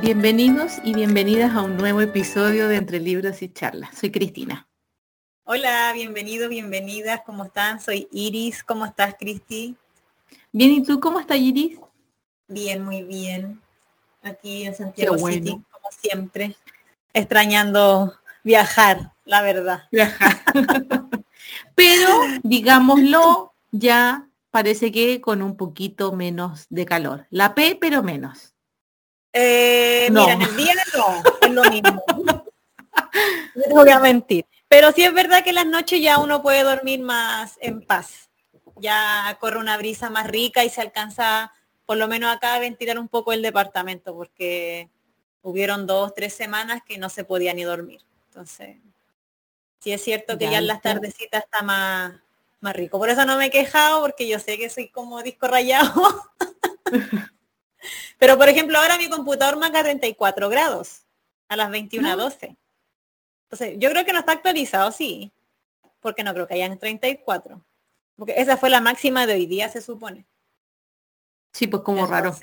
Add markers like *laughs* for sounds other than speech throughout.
Bienvenidos y bienvenidas a un nuevo episodio de Entre Libros y Charlas. Soy Cristina. Hola, bienvenidos, bienvenidas. ¿Cómo están? Soy Iris. ¿Cómo estás, Cristi? Bien, ¿y tú cómo estás, Iris? Bien, muy bien. Aquí en Santiago City, como siempre. Extrañando viajar, la verdad. Viajar. *laughs* Pero, digámoslo, ya parece que con un poquito menos de calor. La P, pero menos. Eh, Mira, en el día no, es lo mismo. no voy a mentir. Pero sí es verdad que las noches ya uno puede dormir más en paz. Ya corre una brisa más rica y se alcanza, por lo menos acá, a ventilar un poco el departamento, porque hubieron dos, tres semanas que no se podía ni dormir. Entonces, sí es cierto que ya, en las tardecitas está más, más rico. Por eso no me he quejado, porque yo sé que soy como disco rayado. *laughs* Pero por ejemplo, ahora mi computador marca 34 grados a las 21.12. Entonces, yo creo que no está actualizado, sí. Porque no creo que hayan 34. Porque esa fue la máxima de hoy día, se supone. Sí, pues como raro.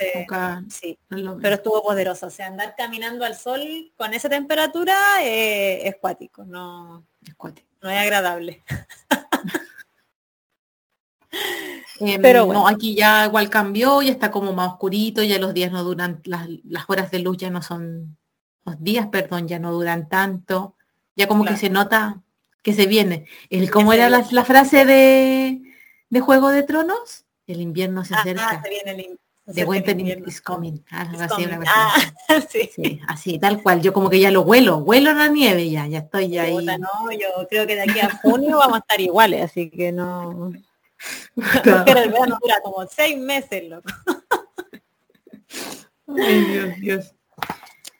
sí, pero estuvo poderoso. O sea, andar caminando al sol con esa temperatura eh, es cuático, no, es no es agradable. *laughs* Em, pero bueno. aquí ya igual cambió, ya está como más oscurito, ya los días no duran, las, horas de luz ya no son, los días, perdón, ya no duran tanto. Ya como que se nota que se viene. El, ¿Cómo era la, frase de, de, Juego de Tronos? El invierno se acerca. de winter is coming. Ah, así, ah, *laughs* sí. así, tal cual. Yo como que ya lo huelo, huelo la nieve ya, ya estoy ya ahí. No, yo creo que de aquí a junio vamos a estar iguales, así que no. Porque el verano dura como seis meses, loco. *laughs* Ay, Dios, Dios.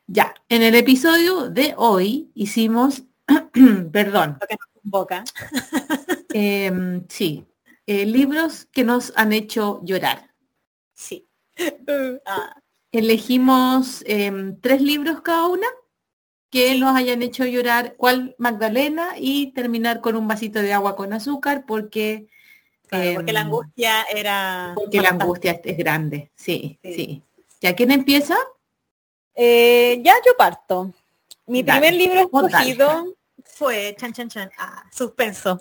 Ya, en el episodio de hoy hicimos, *clears throat* perdón. Lo que nos convoca. *laughs* Em, sí, eh, libros que nos han hecho llorar. Sí. *laughs* Ah. Elegimos em, tres libros cada una que nos hayan hecho llorar, cuál Magdalena y terminar con un vasito de agua con azúcar porque porque la em, angustia era... Porque la angustia es grande, sí, sí. ¿Ya quién empieza? Eh, ya yo parto. Mi primer libro escogido fue Chan Chan Chan. Ah, suspenso.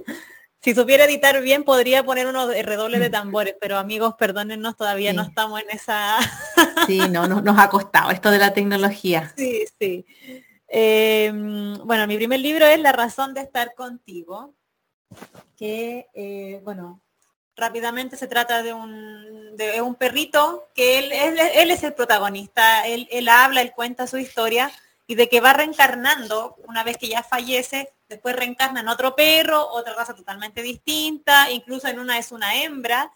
Si supiera editar bien, podría poner unos redobles de *laughs* tambores, pero amigos, perdónennos, todavía no estamos en esa. sí, no, nos ha costado esto de la tecnología. *laughs* Sí, sí. Em, bueno, mi primer libro es La razón de estar contigo, que, eh, bueno, rápidamente se trata de un, de un perrito que él, es el protagonista, él, él, habla, él cuenta su historia y de que va reencarnando una vez que ya fallece, después reencarna en otro perro, otra raza totalmente distinta, incluso en una es una hembra,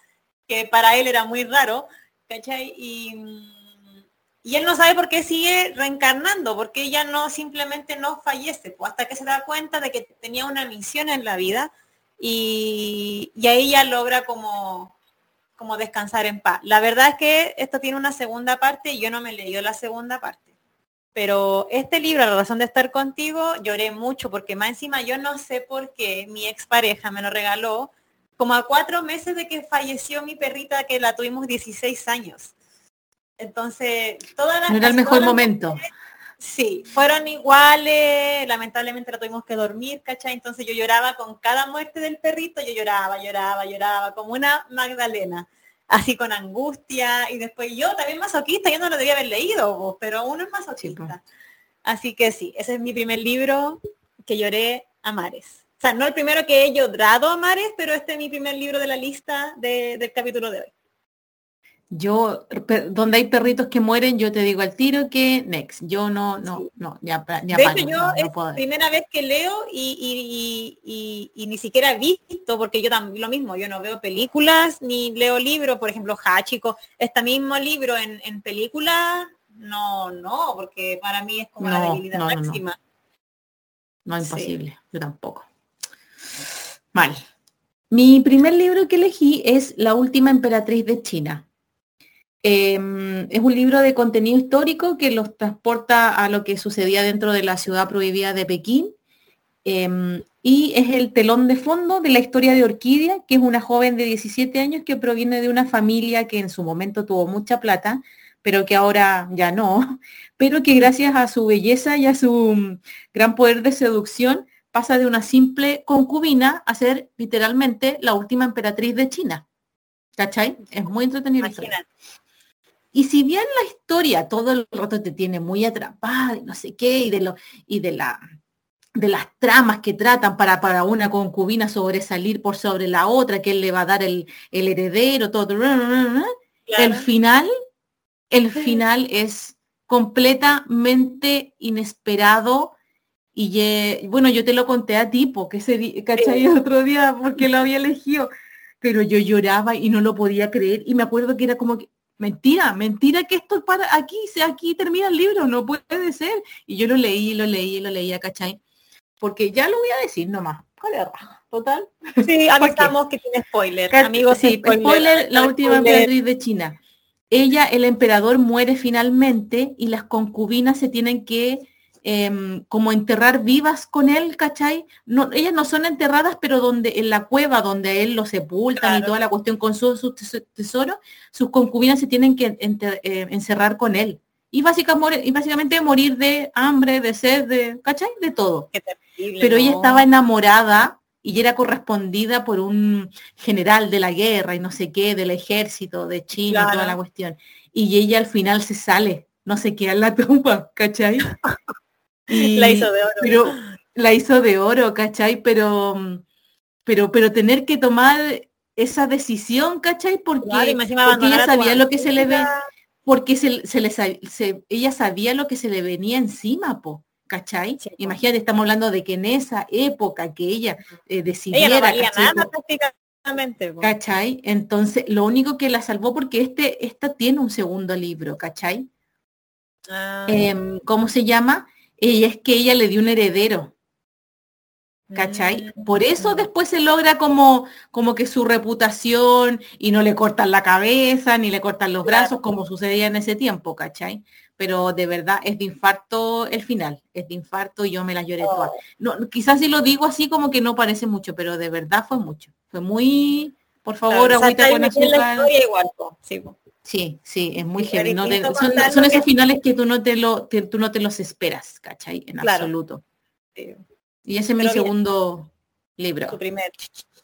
que para él era muy raro, ¿cachai? Y, y él no sabe por qué sigue reencarnando, porque ella no simplemente no fallece, pues hasta que se da cuenta de que tenía una misión en la vida y, ahí ya logra como, como descansar en paz. La verdad es que esto tiene una segunda parte y yo no me leí la segunda parte. Pero este libro, La razón de estar contigo, lloré mucho porque más encima yo no sé por qué mi expareja me lo regaló como a cuatro meses de que falleció mi perrita que la tuvimos 16 años. Entonces, todas las... No era el mejor momento. Sí, fueron iguales, lamentablemente la tuvimos que dormir, ¿cachai? Entonces yo lloraba con cada muerte del perrito, yo lloraba, lloraba, lloraba, como una Magdalena, así con angustia, y después yo también masoquista, yo no lo debía haber leído, pero uno es masoquista. Así que sí, ese es mi primer libro que lloré a mares. O sea, no el primero que he llorado a mares, pero este es mi primer libro de la lista del capítulo de hoy. Yo, donde hay perritos que mueren, yo te digo al tiro que next. Yo no, no, no, ya, ya De hecho, yo es primera vez que leo y, y, y, ni siquiera he visto, porque yo también lo mismo, yo no veo películas ni leo libros, por ejemplo, Hachiko, este mismo libro en, en película, no, no, porque para mí es como la debilidad máxima. No, imposible, yo tampoco. Mal. Mi primer libro que elegí es La última emperatriz de China Em, es un libro de contenido histórico que los transporta a lo que sucedía dentro de la ciudad prohibida de Pekín. Em, y es el telón de fondo de la historia de Orquídea, que es una joven de 17 años que proviene de una familia que en su momento tuvo mucha plata, pero que ahora ya no, *laughs* pero que gracias a su belleza y a su mm, gran poder de seducción pasa de una simple concubina a ser literalmente la última emperatriz de China. ¿Cachai? Es muy entretenido. Y si bien la historia todo el rato te tiene muy atrapada y no sé qué, y de lo, y de la de las tramas que tratan para, para una concubina sobresalir por sobre la otra, que él le va a dar el, heredero, todo. El final, el final es completamente inesperado. Y bueno, yo te lo conté a ti, porque ese ¿cachai? El otro día, porque lo había elegido. Pero yo lloraba y no lo podía creer. Y me acuerdo que era como que, mentira, mentira que esto para aquí, aquí termina el libro, no puede ser. Y yo lo leí, lo leí, lo leía, ¿cachai? porque ya lo voy a decir nomás. ¿Cuál es Total. Sí, *laughs* avisamos que tiene spoiler. Amigos, sí, spoiler, la última emperatriz de China. Ella, el emperador, muere finalmente y las concubinas se tienen que em, como enterrar vivas con él, ¿cachai? No, ellas no son enterradas, pero donde en la cueva donde él lo sepultan y toda la cuestión con sus su tesoros, sus concubinas se tienen que eh, encerrar con él y, básicamente, y básicamente morir de hambre, de sed, de, ¿cachai? De todo. Pero ella estaba enamorada y era correspondida por un general de la guerra y no sé qué, del ejército de China, toda la cuestión. Y ella al final se sale, no se queda en la tumba, ¿cachai? *laughs* la hizo de oro. Pero la hizo de oro, ¿cachai? Pero, pero, pero tener que tomar esa decisión, ¿cachai? Porque, porque ella sabía lo que se le ve porque se, se, ella sabía lo que se le venía encima, po, ¿cachai? Imagínate, estamos hablando de que en esa época que ella eh, decidiera... nada prácticamente. ¿Cachai? Entonces, lo único que la salvó, porque este, esta tiene un segundo libro, ¿cachai? Ah. Em, ¿Cómo se llama? Ella es que ella le dio un heredero. ¿Cachai? Mm. Por eso después se logra como, como que su reputación y no le cortan la cabeza ni le cortan los brazos como sucedía en ese tiempo, ¿cachai? Pero de verdad es de infarto el final, es de infarto y yo me la lloré toda. Oh. No, quizás si lo digo así como que no parece mucho, pero de verdad fue mucho. Fue muy, por favor, agüita con azúcar. Sí, sí, es muy heavy. son, esos finales que tú no te lo, tú no te los esperas, ¿cachai? En absoluto. Sí. Y ese es mi segundo libro. Tu primer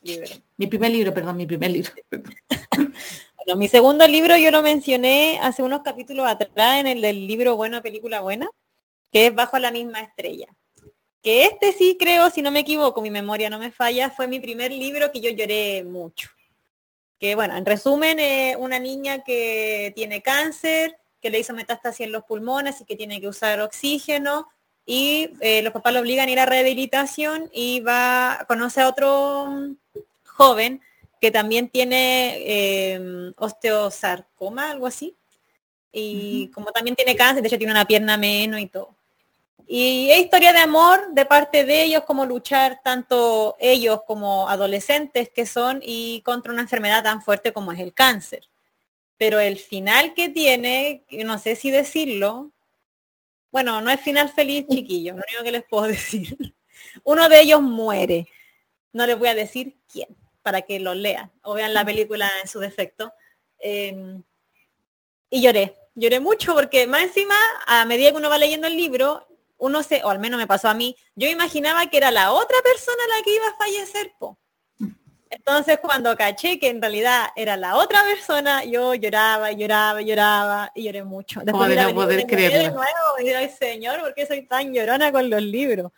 libro. Mi primer libro, perdón, mi primer libro. *laughs* bueno, mi segundo libro yo lo mencioné hace unos capítulos atrás en el del libro Buena, Película Buena, que es Bajo la misma estrella. Que este sí creo, si no me equivoco, mi memoria no me falla, fue mi primer libro que yo lloré mucho. Que bueno, en resumen, eh, una niña que tiene cáncer, que le hizo metástasis en los pulmones y que tiene que usar oxígeno, y eh, los papás lo obligan a ir a rehabilitación y va, conoce a otro joven que también tiene eh, osteosarcoma, algo así. Y como también tiene cáncer, de hecho tiene una pierna menos y todo. Y es historia de amor de parte de ellos, como luchar tanto ellos como adolescentes que son y contra una enfermedad tan fuerte como es el cáncer. Pero el final que tiene, no sé si decirlo, bueno, no es final feliz, chiquillos, lo único que les puedo *laughs* decir. Uno de ellos muere. No les voy a decir quién, para que lo lean o vean la película en su defecto. Em, y lloré, lloré mucho porque más encima, a medida que uno va leyendo el libro, uno se, o al menos me pasó a mí, yo imaginaba que era la otra persona la que iba a fallecer, po. Entonces cuando caché que en realidad era la otra persona, yo lloraba, lloraba, lloraba y lloré mucho. Después de no poder creerlo. y ay señor, ¿por qué soy tan llorona con los libros?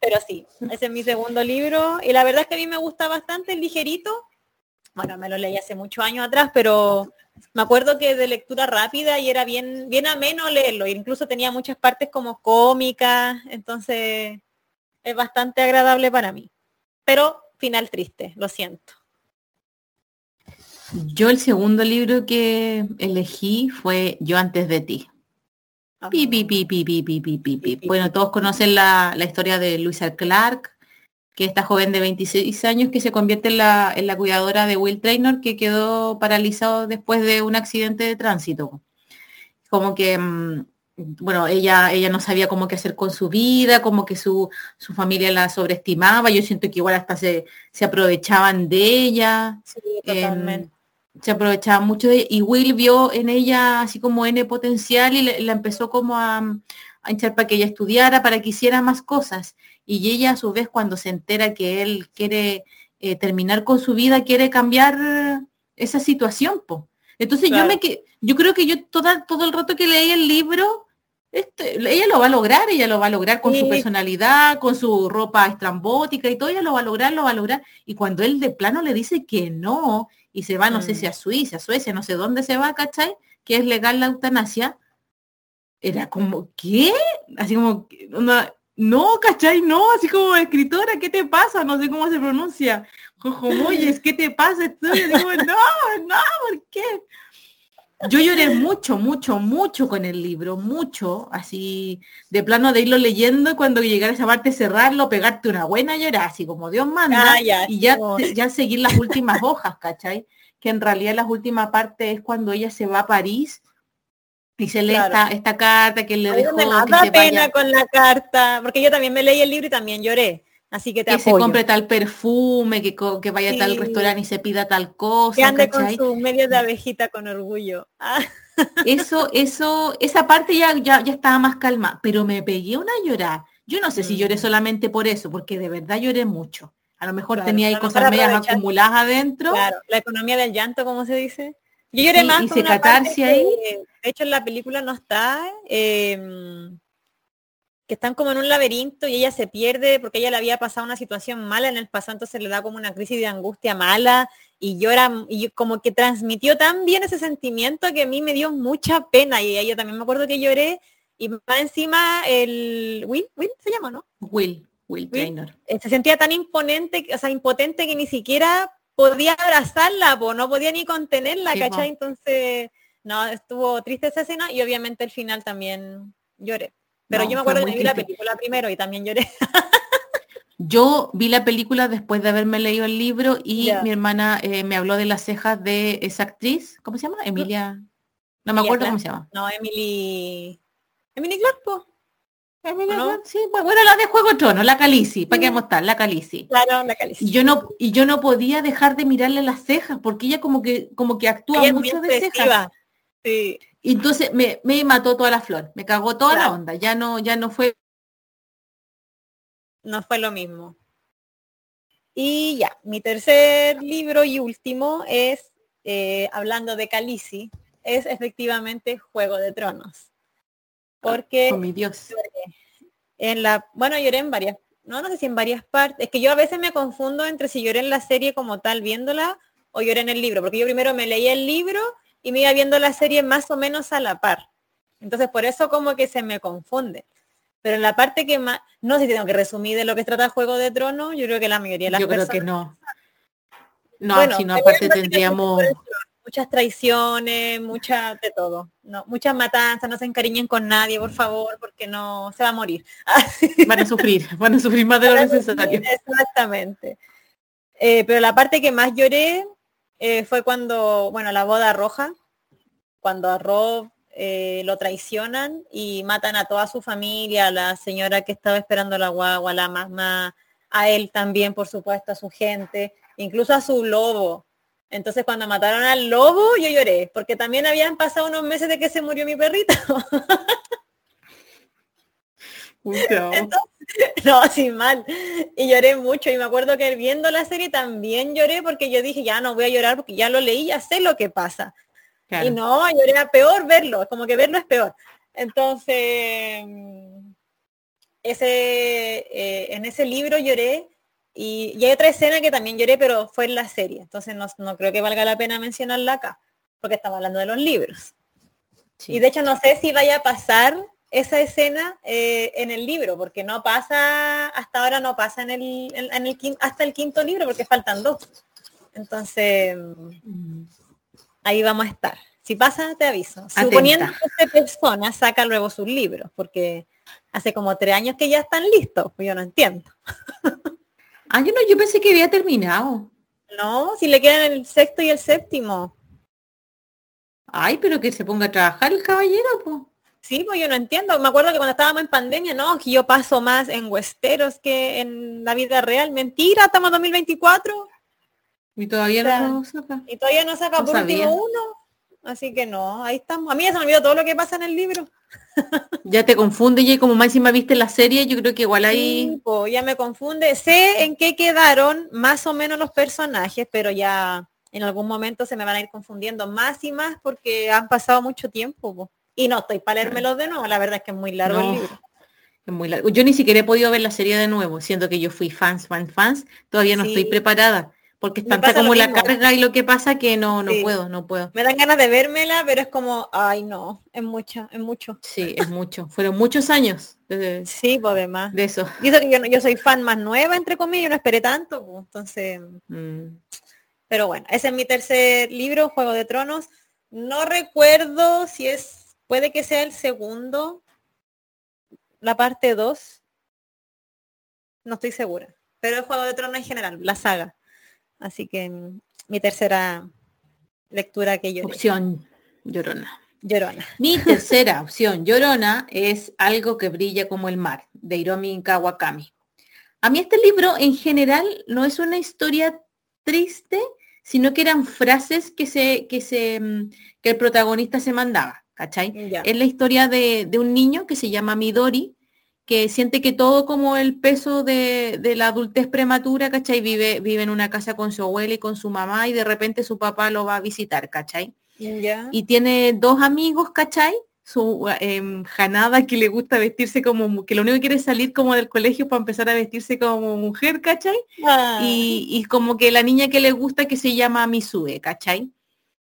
Pero sí, ese es mi segundo libro y la verdad es que a mí me gusta bastante, el ligerito. Bueno, me lo leí hace muchos años atrás, pero me acuerdo que de lectura rápida y era bien, bien ameno leerlo. Incluso tenía muchas partes como cómicas, entonces es bastante agradable para mí. Pero final triste, lo siento. Yo el segundo libro que elegí fue Yo antes de ti. Pi, pi, pi, pi, pi, pi, pi, Bueno, todos conocen la, historia de Luisa Clark, que esta joven de 26 años que se convierte en la, en la cuidadora de Will Traynor, que quedó paralizado después de un accidente de tránsito. Como que mm, bueno, ella, ella no sabía cómo qué hacer con su vida, como que su, su familia la sobreestimaba, yo siento que igual hasta se, se aprovechaban de ella. Sí, totalmente. se aprovechaba mucho de ella. Y Will vio en ella así como N potencial y la empezó como a, a hinchar para que ella estudiara, para que hiciera más cosas. Y ella a su vez cuando se entera que él quiere eh, terminar con su vida, quiere cambiar esa situación. Po. Entonces yo me que yo creo que yo toda, todo el rato que leí el libro, este, ella lo va a lograr, ella lo va a lograr con su personalidad, con su ropa estrambótica y todo, ella lo va a lograr, lo va a lograr. Y cuando él de plano le dice que no, y se va, no sé mm. si a Suiza, a Suecia, no sé dónde se va, ¿cachai? Que es legal la eutanasia, era como, ¿qué? Así como, no, ¿cachai? No, así como escritora, ¿qué te pasa? No sé cómo se pronuncia. Jojomoyes, ¿qué te pasa? Estoy, digo, no, no, ¿por qué? Yo lloré mucho, mucho, mucho con el libro, mucho, así de plano de irlo leyendo cuando llegara esa parte cerrarlo, pegarte una buena llorada, así como Dios manda, ah, y ya, ya seguir las últimas hojas, ¿cachai? Que en realidad la última parte es cuando ella se va a París y se lee esta, carta que le dejó. Me da pena con la carta, porque yo también me leí el libro y también lloré. Así que te que se compre tal perfume, que, que vaya a tal restaurante y se pida tal cosa. Que ande con su medio de abejita con orgullo. Ah. Eso, eso, esa parte ya, ya, ya estaba más calma, pero me pegué una llorar. Yo no sé si lloré mm. solamente por eso, porque de verdad lloré mucho. A lo mejor tenía ahí cosas medias acumuladas adentro. Claro, la economía del llanto, como se dice. Yo lloré más. Ahí. De hecho, en la película no está. Em, que están como en un laberinto y ella se pierde porque ella le había pasado una situación mala en el pasado, entonces le da como una crisis de angustia mala y llora y como que transmitió tan bien ese sentimiento que a mí me dio mucha pena y yo también me acuerdo que lloré y va encima el Will, Will se llama, ¿no? Will, Will, Trainer. Eh, se sentía tan imponente, o sea, impotente que ni siquiera podía abrazarla, pues no podía ni contenerla, ¿cachai? Entonces, no, estuvo triste esa escena y obviamente el final también lloré. Pero yo me acuerdo que vi la película primero y también lloré. *laughs* Yo vi la película después de haberme leído el libro y mi hermana eh, me habló de las cejas de esa actriz, ¿cómo se llama? Emilia. No me acuerdo cómo se llama. No, Emily. Emily Clark, sí, pues, bueno, la de Juego de Tronos, la Calici, ¿para qué vamos a estar? La Calici. Claro, la Calici. Y yo no, y yo no podía dejar de mirarle las cejas, porque ella como que, como que actúa mucho de cejas. Sí. Y entonces me, me, mató toda la flor, me cagó toda la onda, ya no, ya no fue. No fue lo mismo. Y ya, mi tercer libro y último es, eh, hablando de Calici, es efectivamente Juego de Tronos. Porque oh, mi Dios. en la, bueno, lloré en varias, no, no sé si en varias partes. Es que yo a veces me confundo entre si lloré en la serie como tal viéndola o lloré en el libro, porque yo primero me leí el libro y me iba viendo la serie más o menos a la par. Entonces por eso como que se me confunde. Pero en la parte que más, no sé si tengo que resumir de lo que trata Juego de Tronos, yo creo que la mayoría de las Yo creo que no. No, si no aparte tendríamos muchas traiciones, muchas de todo. No, muchas matanzas, no se encariñen con nadie, por favor, porque no se va a morir. *laughs* Van a sufrir, van a sufrir más de lo necesario. Exactamente. Eh, pero la parte que más lloré eh, fue cuando, bueno, la boda roja, cuando a Rob eh, lo traicionan y matan a toda su familia, a la señora que estaba esperando la guagua, a la mamá, a él también, por supuesto, a su gente, incluso a su lobo entonces cuando mataron al lobo yo lloré, porque también habían pasado unos meses de que se murió mi perrito. *laughs* *laughs* no, sin mal. Y lloré mucho. Y me acuerdo que viendo la serie también lloré porque yo dije, ya no voy a llorar porque ya lo leí, ya sé lo que pasa. Y no, lloré a peor verlo, como que verlo es peor. Entonces, ese, eh, en ese libro lloré y, hay otra escena que también lloré, pero fue en la serie. Entonces no, creo que valga la pena mencionarla acá, porque estamos hablando de los libros. Y de hecho no sé si vaya a pasar esa escena eh, en el libro, porque no pasa, hasta ahora no pasa en el, en, el hasta el quinto libro, porque faltan dos. Entonces, mm. ahí vamos a estar. Si pasa, te aviso. Suponiendo que esta persona saca luego sus libros, porque hace como tres años que ya están listos, pues yo no entiendo. *laughs* Ah, yo no, yo pensé que había terminado. No, si le quedan el sexto y el séptimo. Ay, pero que se ponga a trabajar el caballero, pues. Sí, pues yo no entiendo. Me acuerdo que cuando estábamos en pandemia, no, que yo paso más en Westeros que en la vida real. Mentira, estamos en 2024. Y todavía no saca. Y todavía no saca por último uno. Así que no, ahí estamos. A mí ya se me olvidó todo lo que pasa en el libro. ya te confunde, y como más encima viste la serie, yo creo que igual ahí. ya me confunde. Sé en qué quedaron más o menos los personajes, pero ya en algún momento se me van a ir confundiendo más y más porque han pasado mucho tiempo. Y no estoy para leérmelos de nuevo, la verdad es que es muy largo el libro. Es muy largo. Yo ni siquiera he podido ver la serie de nuevo, siendo que yo fui fans, fans, fans. Todavía no estoy preparada porque es tanta como la carga y lo que pasa que no, no puedo, no puedo. Me dan ganas de vérmela, pero es como, ay no, es mucho, es mucho. Sí, es mucho. Fueron muchos años. sí, pues además. De eso. Y eso que yo, yo soy fan más nueva, entre comillas, no esperé tanto, pues, entonces. Mm. Pero bueno, ese es mi tercer libro, Juego de Tronos. No recuerdo si es, puede que sea el segundo, la parte 2. No estoy segura. Pero el Juego de Tronos en general, la saga. Así que mi tercera lectura que yo. Opción Llorona. Llorona. Mi tercera opción, Llorona, es Algo que brilla como el mar, de Hiromi Kawakami. A mí este libro en general no es una historia triste, sino que eran frases que se, que se, mm, que el protagonista se mandaba, ¿cachai? Es la historia de, de, un niño que se llama Midori, que siente que todo como el peso de, la adultez prematura, ¿cachai? Vive, vive en una casa con su abuela y con su mamá y de repente su papá lo va a visitar, ¿cachai? Y tiene dos amigos, ¿cachai? Su eh, Janada que le gusta vestirse como, que lo único que quiere es salir como del colegio para empezar a vestirse como mujer, ¿cachai? Ah. Y, y, como que la niña que le gusta que se llama Misue, ¿cachai?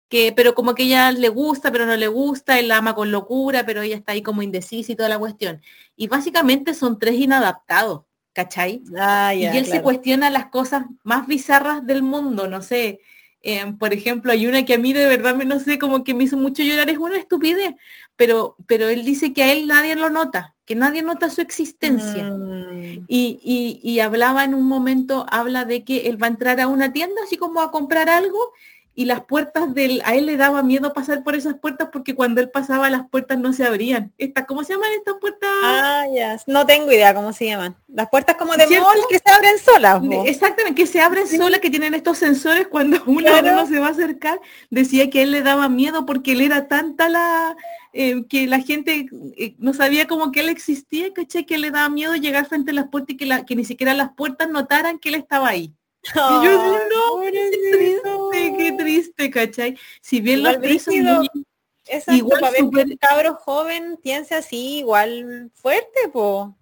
Que, pero como que ella le gusta, pero no le gusta, él la ama con locura, pero ella está ahí como indecisa y toda la cuestión. Y básicamente son tres inadaptados, ¿cachai? Ah, y él se cuestiona las cosas más bizarras del mundo, no sé. Em, por ejemplo, hay una que a mí de verdad me no sé, como que me hizo mucho llorar, es una estupidez, pero, pero él dice que a él nadie lo nota, que nadie nota su existencia. Mm. Y, y, y hablaba en un momento, habla de que él va a entrar a una tienda así como a comprar algo y las puertas del, a él le daba miedo pasar por esas puertas porque cuando él pasaba las puertas no se abrían. Esta, ¿Cómo se llaman estas puertas? Ah, ya, no tengo idea cómo se llaman. Las puertas como de mall que se abren solas. Exactamente, que se abren solas, que tienen estos sensores cuando *laughs* uno, se va a acercar. Decía que a él le daba miedo porque él era tanta la, eh, que la gente eh, no sabía como que él existía, ¿caché? Que le daba miedo llegar frente a las puertas y que, la, que ni siquiera las puertas notaran que él estaba ahí y yo no, qué triste, qué triste, ¿cachai? Si bien los tres son igual super... cabro joven piensa así, igual fuerte, po.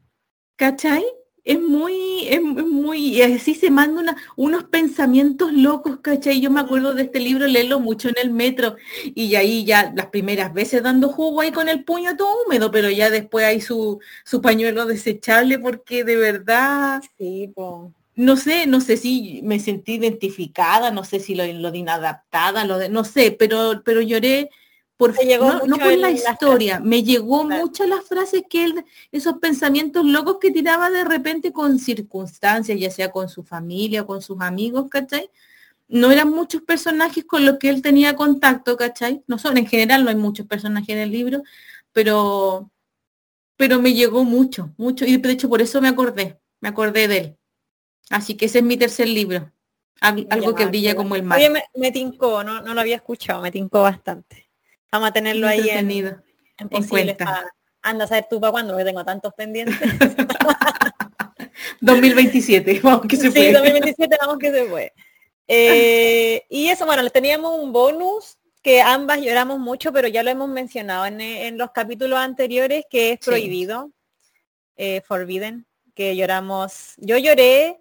¿Cachai? Es muy, es, muy, y así se manda una, unos pensamientos locos, ¿cachai? Yo me acuerdo de este libro, leerlo mucho en el metro, y ahí ya las primeras veces dando jugo ahí con el puño todo húmedo, pero ya después hay su, su pañuelo desechable, porque de verdad, sí, po no sé, no sé si me sentí identificada, no sé si lo, lo de inadaptada, lo de, no sé, pero, pero lloré por, no, no por la historia, me llegó mucho las frases que él, esos pensamientos locos que tiraba de repente con circunstancias, ya sea con su familia, con sus amigos, ¿cachai? No eran muchos personajes con los que él tenía contacto, ¿cachai? No son, en general no hay muchos personajes en el libro, pero, pero me llegó mucho, mucho, y de hecho por eso me acordé, me acordé de él. Así que ese es mi tercer libro. Algo que brilla como el mar. Oye, me, tincó, no, no, lo había escuchado, me tincó bastante. Vamos a tenerlo ahí en, en, en cuenta. anda a saber tú para cuándo, porque tengo tantos pendientes. *laughs* 2027, *laughs* vamos que se fue. Sí, 2027, vamos que se fue. Eh, y eso, bueno, teníamos un bonus que ambas lloramos mucho, pero ya lo hemos mencionado en, los capítulos anteriores, que es prohibido, eh, forbidden, que lloramos. Yo lloré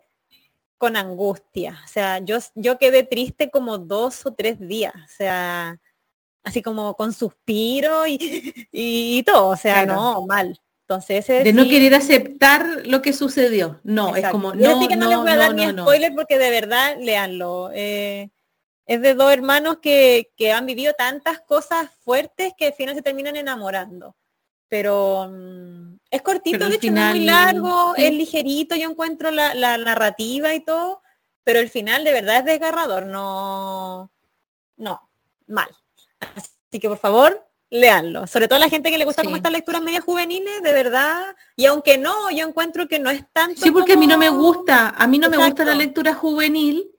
con angustia. O sea, yo, yo quedé triste como dos o tres días. O sea, así como con suspiro y, y, todo. O sea, no, mal. Entonces, de no querer aceptar lo que sucedió. No, es como no. que no, les voy a dar ni spoiler porque de verdad, leanlo. Eh, es de dos hermanos que, que, han vivido tantas cosas fuertes que al final se terminan enamorando. Pero mm, es cortito, de hecho, no es muy largo, es ligerito, yo encuentro la, narrativa y todo, pero el final de verdad es desgarrador, no, no, mal. Así que por favor, leanlo. Sobre todo a la gente que le gusta como estas lecturas media juveniles, de verdad. Y aunque no, yo encuentro que no es tanto. Sí, porque a mí no me gusta, a mí no me gusta la lectura juvenil,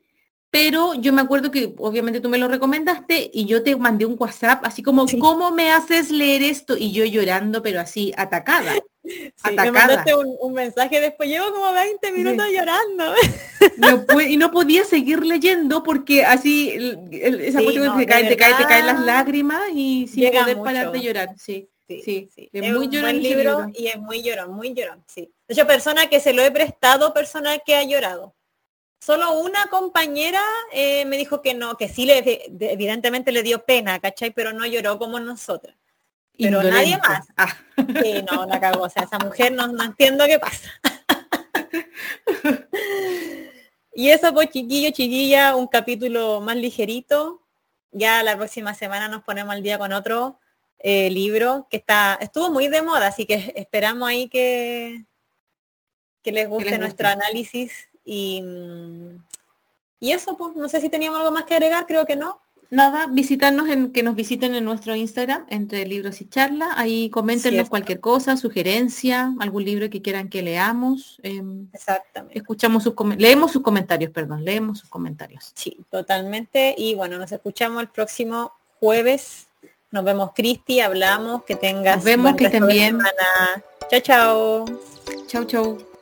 pero yo me acuerdo que obviamente tú me lo recomendaste y yo te mandé un WhatsApp así como, ¿cómo me haces leer esto? Y yo llorando, pero así, atacada. *laughs* me mandaste un, mensaje después, llevo como 20 minutos llorando. *laughs* y no podía seguir leyendo porque así, esa cuestión te, cae, te, cae, te caen las lágrimas y sin poder parar de llorar. Sí. Sí, sí, Es, muy llorón libro, y es muy llorón, muy llorón, sí. De hecho, persona que se lo he prestado, persona que ha llorado. Solo una compañera eh, me dijo que no, que sí, le, evidentemente le dio pena, ¿cachai? Pero no lloró como nosotras. Pero nadie más. Ah. Sí, no, la cagó. O sea, esa mujer no, no entiendo qué pasa. *laughs* y eso pues chiquillo, chiquilla, un capítulo más ligerito. Ya la próxima semana nos ponemos al día con otro eh, libro que está, estuvo muy de moda, así que esperamos ahí que, que les guste nuestro análisis y, y eso, pues, no sé si teníamos algo más que agregar, creo que no. Nada, visitarnos en que nos visiten en nuestro Instagram, entre libros y charla. Ahí coméntenos cualquier cosa, sugerencia, algún libro que quieran que leamos. Em, Exactamente. Escuchamos sus leemos sus comentarios, perdón, leemos sus comentarios. Sí, totalmente. Y bueno, nos escuchamos el próximo jueves. Nos vemos, Cristi, hablamos, que tengas. Nos vemos, que estén bien. Chao, chao. Chao, chao.